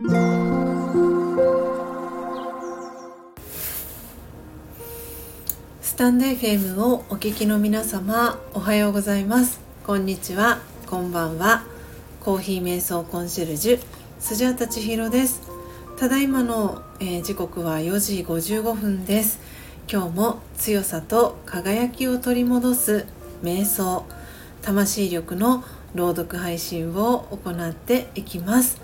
スタンド FM をお聞きの皆様おはようございます。こんにちは。こんばんは。コーヒー瞑想コンシェルジュスジャータ千尋です。ただいまの、えー、時刻は4時55分です。今日も強さと輝きを取り戻す瞑想魂力の朗読配信を行っていきます。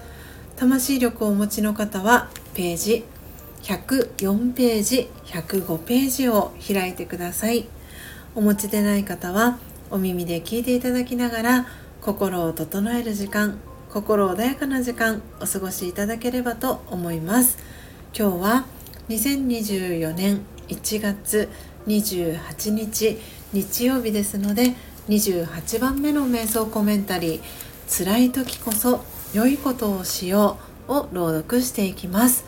魂力をお持ちの方はページ104ページ105ページを開いてください。お持ちでない方はお耳で聞いていただきながら心を整える時間心穏やかな時間お過ごしいただければと思います。今日は2024年1月28日日曜日ですので28番目の瞑想コメンタリー「辛い時こそ良いことをしよう」を朗読していきます。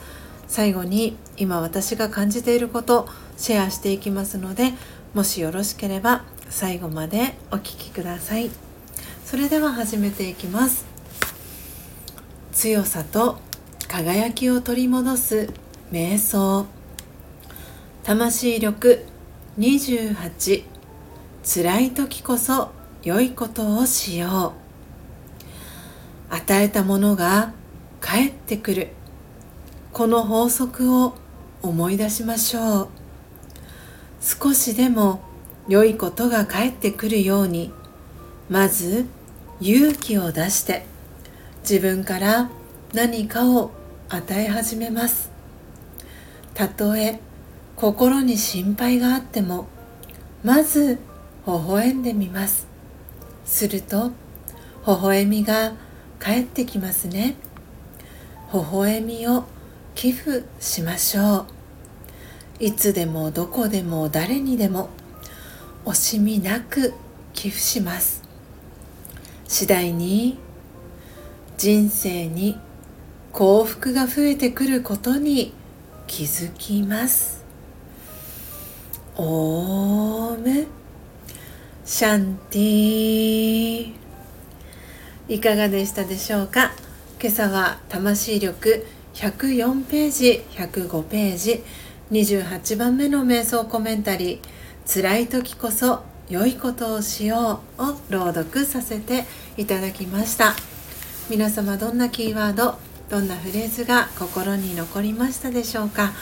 最後に今私が感じていることシェアしていきますのでもしよろしければ最後までお聴きください。それでは始めていきます。強さと輝きを取り戻す瞑想。魂力28辛い時こそ良いことをしよう。与えたものが返ってくる。この法則を思い出しましょう。少しでも良いことが返ってくるようにまず勇気を出して自分から何かを与え始めます。たとえ心に心配があってもまず微笑んでみます。すると微笑みが返ってきますね。微笑みを寄付しましょう。いつでもどこでも誰にでも惜しみなく寄付します。次第に人生に幸福が増えてくることに気づきます。オーム。シャンティいかがでしたでしょうか？今朝は魂力104ページ105ページ28番目の瞑想コメンタリー「辛い時こそ良いことをしよう」を朗読させていただきました。皆様どんなキーワードどんなフレーズが心に残りましたでしょうか、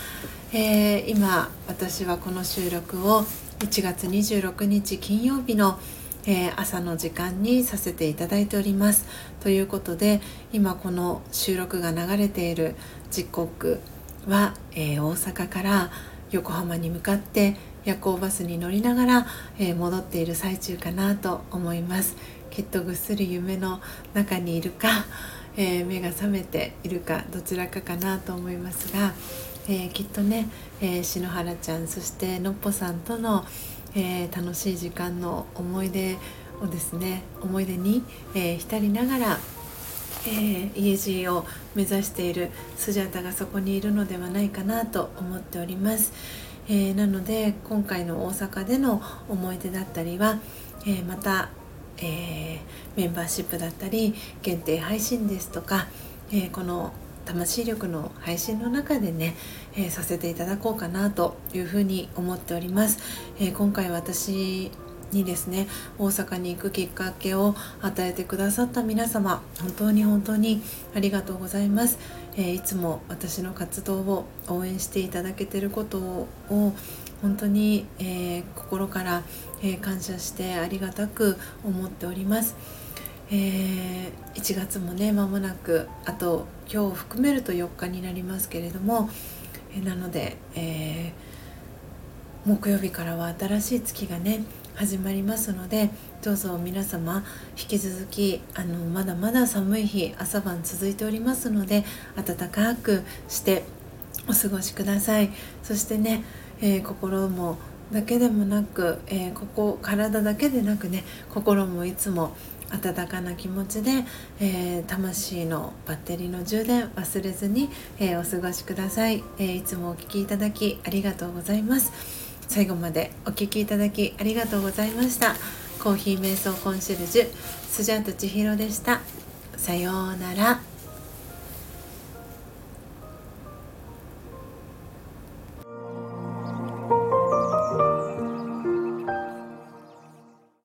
えー、今私はこの収録を1月26日金曜日の、えー、朝の時間にさせていただいております。ということで今この収録が流れている時刻は、えー、大阪から横浜に向かって夜行バスに乗りながら、えー、戻っている最中かなと思います。きっとぐっすり夢の中にいるか、え目が覚めているかどちらかかなと思いますがえー、きっとね、え、篠原ちゃんそしてのっぽさんとの、えー、楽しい時間の思い出をですね思い出に、え浸りながら、えー家路を目指しているスジャタがそこにいるのではないかなと思っております。えなので今回の大阪での思い出だったりは、えまた、えーメンバーシップだったり限定配信ですとか、えこの魂力の配信の中でね、えー、させていただこうかなというふうに思っております、えー、今回私にですね大阪に行くきっかけを与えてくださった皆様本当に本当にありがとうございます、えー、いつも私の活動を応援していただけてることを本当に、え心から、え感謝してありがたく思っております。えー、1月もね間もなくあと今日を含めると4日になりますけれども、えー、なので、えー、木曜日からは新しい月がね始まりますのでどうぞ皆様引き続きあのまだまだ寒い日朝晩続いておりますので暖かくしてお過ごしください。そしてね、え心もだけでもなく、えここ体だけでなくね心もいつも温かな気持ちで、えー、魂のバッテリーの充電忘れずに、えー、お過ごしください、えー、いつもお聴きいただきありがとうございます。最後までお聴きいただきありがとうございました。コーヒー瞑想コンシェルジュスジャート千尋でした。さようなら。